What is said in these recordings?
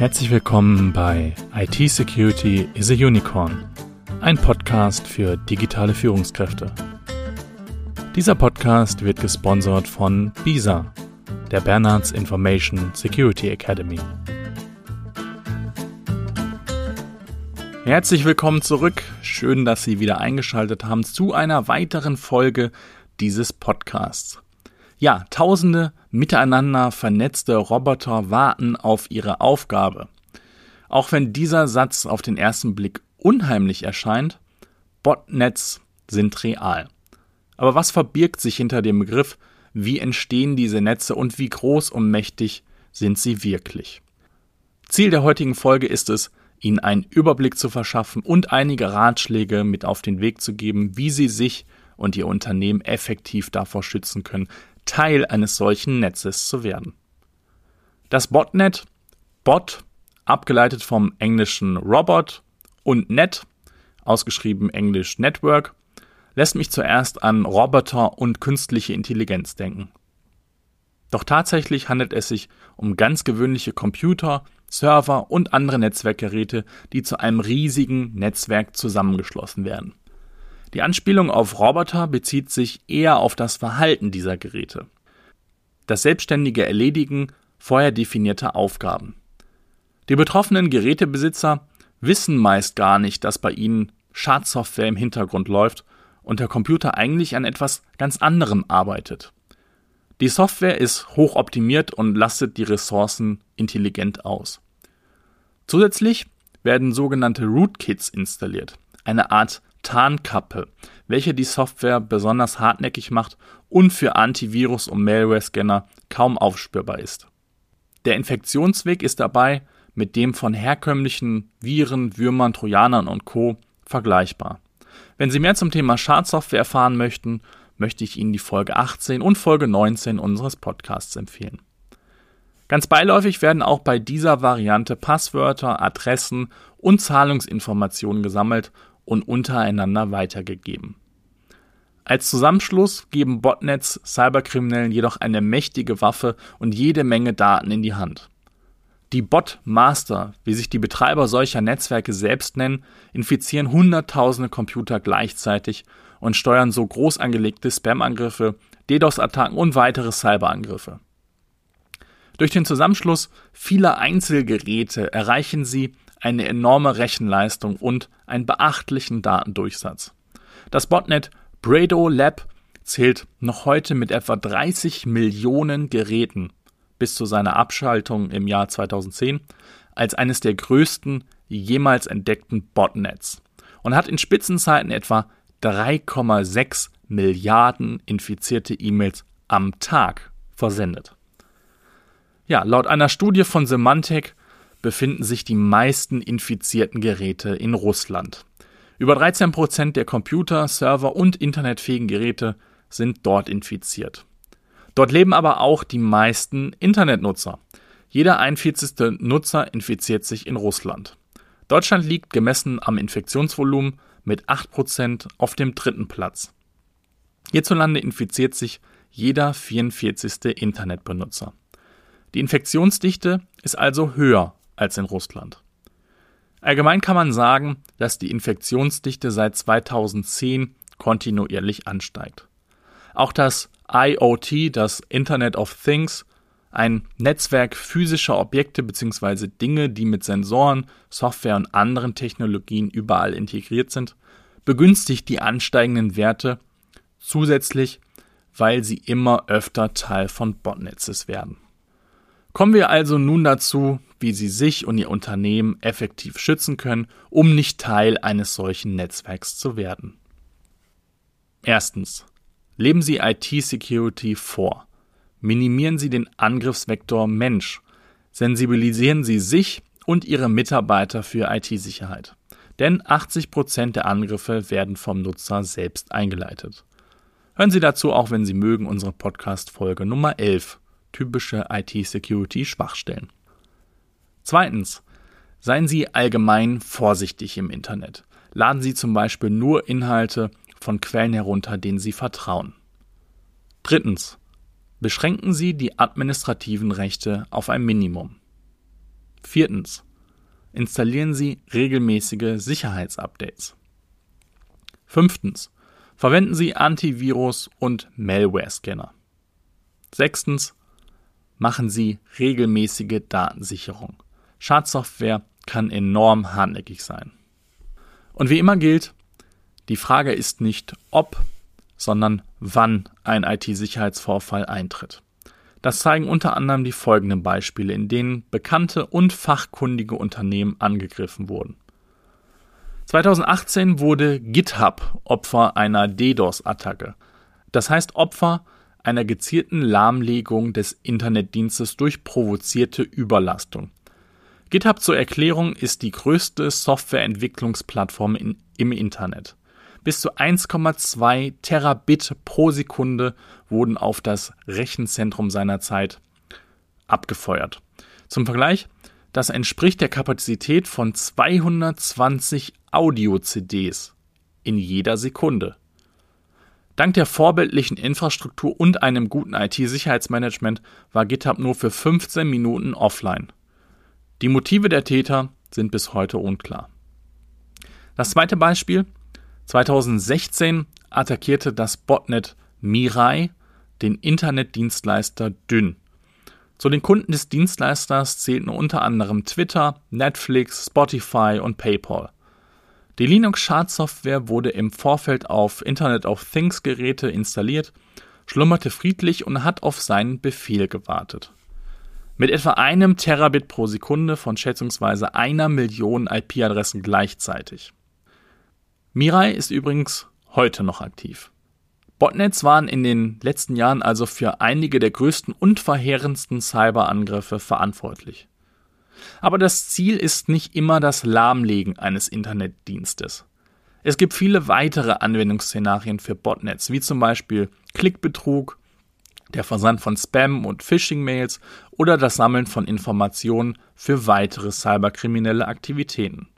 Herzlich willkommen bei IT Security is a Unicorn, ein Podcast für digitale Führungskräfte. Dieser Podcast wird gesponsert von BISA, der Bernards Information Security Academy. Herzlich willkommen zurück. Schön, dass Sie wieder eingeschaltet haben zu einer weiteren Folge dieses Podcasts. Ja, tausende miteinander vernetzte Roboter warten auf ihre Aufgabe. Auch wenn dieser Satz auf den ersten Blick unheimlich erscheint, Botnets sind real. Aber was verbirgt sich hinter dem Begriff, wie entstehen diese Netze und wie groß und mächtig sind sie wirklich? Ziel der heutigen Folge ist es, Ihnen einen Überblick zu verschaffen und einige Ratschläge mit auf den Weg zu geben, wie Sie sich und Ihr Unternehmen effektiv davor schützen können, Teil eines solchen Netzes zu werden. Das Botnet, Bot, abgeleitet vom englischen Robot und Net, ausgeschrieben englisch Network, lässt mich zuerst an Roboter und künstliche Intelligenz denken. Doch tatsächlich handelt es sich um ganz gewöhnliche Computer, Server und andere Netzwerkgeräte, die zu einem riesigen Netzwerk zusammengeschlossen werden. Die Anspielung auf Roboter bezieht sich eher auf das Verhalten dieser Geräte. Das selbstständige Erledigen vorher definierter Aufgaben. Die betroffenen Gerätebesitzer wissen meist gar nicht, dass bei ihnen Schadsoftware im Hintergrund läuft und der Computer eigentlich an etwas ganz anderem arbeitet. Die Software ist hoch optimiert und lastet die Ressourcen intelligent aus. Zusätzlich werden sogenannte Rootkits installiert, eine Art Tarnkappe, welche die Software besonders hartnäckig macht und für Antivirus- und Malware-Scanner kaum aufspürbar ist. Der Infektionsweg ist dabei mit dem von herkömmlichen Viren, Würmern, Trojanern und Co. vergleichbar. Wenn Sie mehr zum Thema Schadsoftware erfahren möchten, möchte ich Ihnen die Folge 18 und Folge 19 unseres Podcasts empfehlen. Ganz beiläufig werden auch bei dieser Variante Passwörter, Adressen und Zahlungsinformationen gesammelt und untereinander weitergegeben. Als Zusammenschluss geben Botnets Cyberkriminellen jedoch eine mächtige Waffe und jede Menge Daten in die Hand. Die Botmaster, wie sich die Betreiber solcher Netzwerke selbst nennen, infizieren Hunderttausende Computer gleichzeitig und steuern so groß angelegte Spam-Angriffe, DDoS-Attacken und weitere Cyberangriffe. Durch den Zusammenschluss vieler Einzelgeräte erreichen sie eine enorme Rechenleistung und einen beachtlichen Datendurchsatz. Das Botnet Brado Lab zählt noch heute mit etwa 30 Millionen Geräten bis zu seiner Abschaltung im Jahr 2010 als eines der größten jemals entdeckten Botnets und hat in Spitzenzeiten etwa 3,6 Milliarden infizierte E-Mails am Tag versendet. Ja, laut einer Studie von Symantec befinden sich die meisten infizierten Geräte in Russland. Über 13 Prozent der Computer, Server und internetfähigen Geräte sind dort infiziert. Dort leben aber auch die meisten Internetnutzer. Jeder 41. Nutzer infiziert sich in Russland. Deutschland liegt gemessen am Infektionsvolumen mit 8% auf dem dritten Platz. Hierzulande infiziert sich jeder 44. Internetbenutzer. Die Infektionsdichte ist also höher als in Russland. Allgemein kann man sagen, dass die Infektionsdichte seit 2010 kontinuierlich ansteigt. Auch das IoT, das Internet of Things, ein Netzwerk physischer Objekte bzw. Dinge, die mit Sensoren, Software und anderen Technologien überall integriert sind, begünstigt die ansteigenden Werte zusätzlich, weil sie immer öfter Teil von Botnetzes werden. Kommen wir also nun dazu, wie Sie sich und Ihr Unternehmen effektiv schützen können, um nicht Teil eines solchen Netzwerks zu werden. Erstens. Leben Sie IT-Security vor. Minimieren Sie den Angriffsvektor Mensch. Sensibilisieren Sie sich und Ihre Mitarbeiter für IT-Sicherheit. Denn 80 Prozent der Angriffe werden vom Nutzer selbst eingeleitet. Hören Sie dazu auch, wenn Sie mögen, unsere Podcast-Folge Nummer 11 typische IT-Security-Schwachstellen. Zweitens, seien Sie allgemein vorsichtig im Internet. Laden Sie zum Beispiel nur Inhalte von Quellen herunter, denen Sie vertrauen. Drittens, beschränken Sie die administrativen Rechte auf ein Minimum. Viertens. Installieren Sie regelmäßige Sicherheitsupdates. Fünftens. Verwenden Sie Antivirus- und Malware-Scanner. Sechstens. Machen Sie regelmäßige Datensicherung. Schadsoftware kann enorm hartnäckig sein. Und wie immer gilt, die Frage ist nicht ob, sondern wann ein IT-Sicherheitsvorfall eintritt. Das zeigen unter anderem die folgenden Beispiele, in denen bekannte und fachkundige Unternehmen angegriffen wurden. 2018 wurde GitHub Opfer einer DDoS-Attacke. Das heißt Opfer einer gezielten Lahmlegung des Internetdienstes durch provozierte Überlastung. GitHub zur Erklärung ist die größte Softwareentwicklungsplattform in, im Internet. Bis zu 1,2 Terabit pro Sekunde wurden auf das Rechenzentrum seiner Zeit abgefeuert. Zum Vergleich, das entspricht der Kapazität von 220 Audio-CDs in jeder Sekunde. Dank der vorbildlichen Infrastruktur und einem guten IT-Sicherheitsmanagement war GitHub nur für 15 Minuten offline. Die Motive der Täter sind bis heute unklar. Das zweite Beispiel 2016 attackierte das Botnet Mirai den Internetdienstleister Dyn. Zu den Kunden des Dienstleisters zählten unter anderem Twitter, Netflix, Spotify und PayPal. Die Linux-Schadsoftware wurde im Vorfeld auf Internet of Things Geräte installiert, schlummerte friedlich und hat auf seinen Befehl gewartet. Mit etwa einem Terabit pro Sekunde von schätzungsweise einer Million IP-Adressen gleichzeitig. Mirai ist übrigens heute noch aktiv. Botnets waren in den letzten Jahren also für einige der größten und verheerendsten Cyberangriffe verantwortlich. Aber das Ziel ist nicht immer das Lahmlegen eines Internetdienstes. Es gibt viele weitere Anwendungsszenarien für Botnets, wie zum Beispiel Klickbetrug, der Versand von Spam- und Phishing-Mails oder das Sammeln von Informationen für weitere cyberkriminelle Aktivitäten.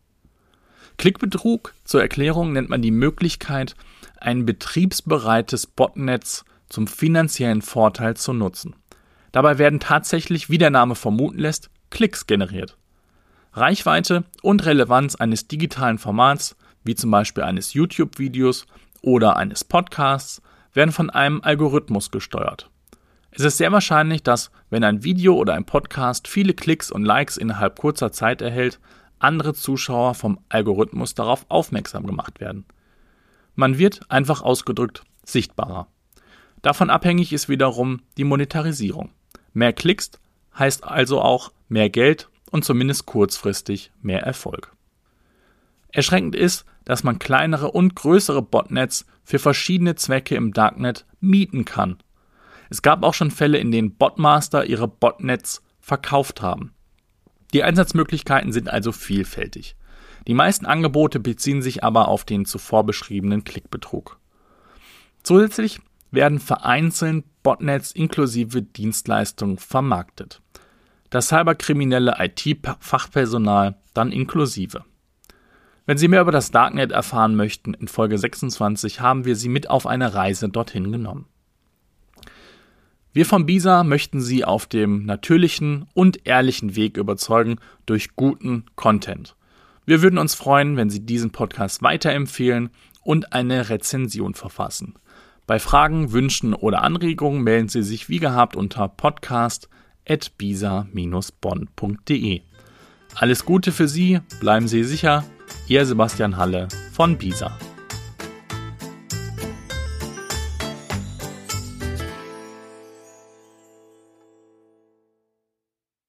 Klickbetrug zur Erklärung nennt man die Möglichkeit, ein betriebsbereites Botnetz zum finanziellen Vorteil zu nutzen. Dabei werden tatsächlich, wie der Name vermuten lässt, Klicks generiert. Reichweite und Relevanz eines digitalen Formats, wie zum Beispiel eines YouTube-Videos oder eines Podcasts, werden von einem Algorithmus gesteuert. Es ist sehr wahrscheinlich, dass, wenn ein Video oder ein Podcast viele Klicks und Likes innerhalb kurzer Zeit erhält, andere Zuschauer vom Algorithmus darauf aufmerksam gemacht werden. Man wird einfach ausgedrückt sichtbarer. Davon abhängig ist wiederum die Monetarisierung. Mehr Klicks heißt also auch mehr Geld und zumindest kurzfristig mehr Erfolg. Erschreckend ist, dass man kleinere und größere Botnets für verschiedene Zwecke im Darknet mieten kann. Es gab auch schon Fälle, in denen Botmaster ihre Botnets verkauft haben. Die Einsatzmöglichkeiten sind also vielfältig. Die meisten Angebote beziehen sich aber auf den zuvor beschriebenen Klickbetrug. Zusätzlich werden vereinzelt Botnets inklusive Dienstleistungen vermarktet. Das cyberkriminelle IT-Fachpersonal dann inklusive. Wenn Sie mehr über das Darknet erfahren möchten, in Folge 26 haben wir Sie mit auf eine Reise dorthin genommen. Wir von BISA möchten Sie auf dem natürlichen und ehrlichen Weg überzeugen durch guten Content. Wir würden uns freuen, wenn Sie diesen Podcast weiterempfehlen und eine Rezension verfassen. Bei Fragen, Wünschen oder Anregungen melden Sie sich wie gehabt unter podcast.bisa-bonn.de. Alles Gute für Sie, bleiben Sie sicher, Ihr Sebastian Halle von BISA.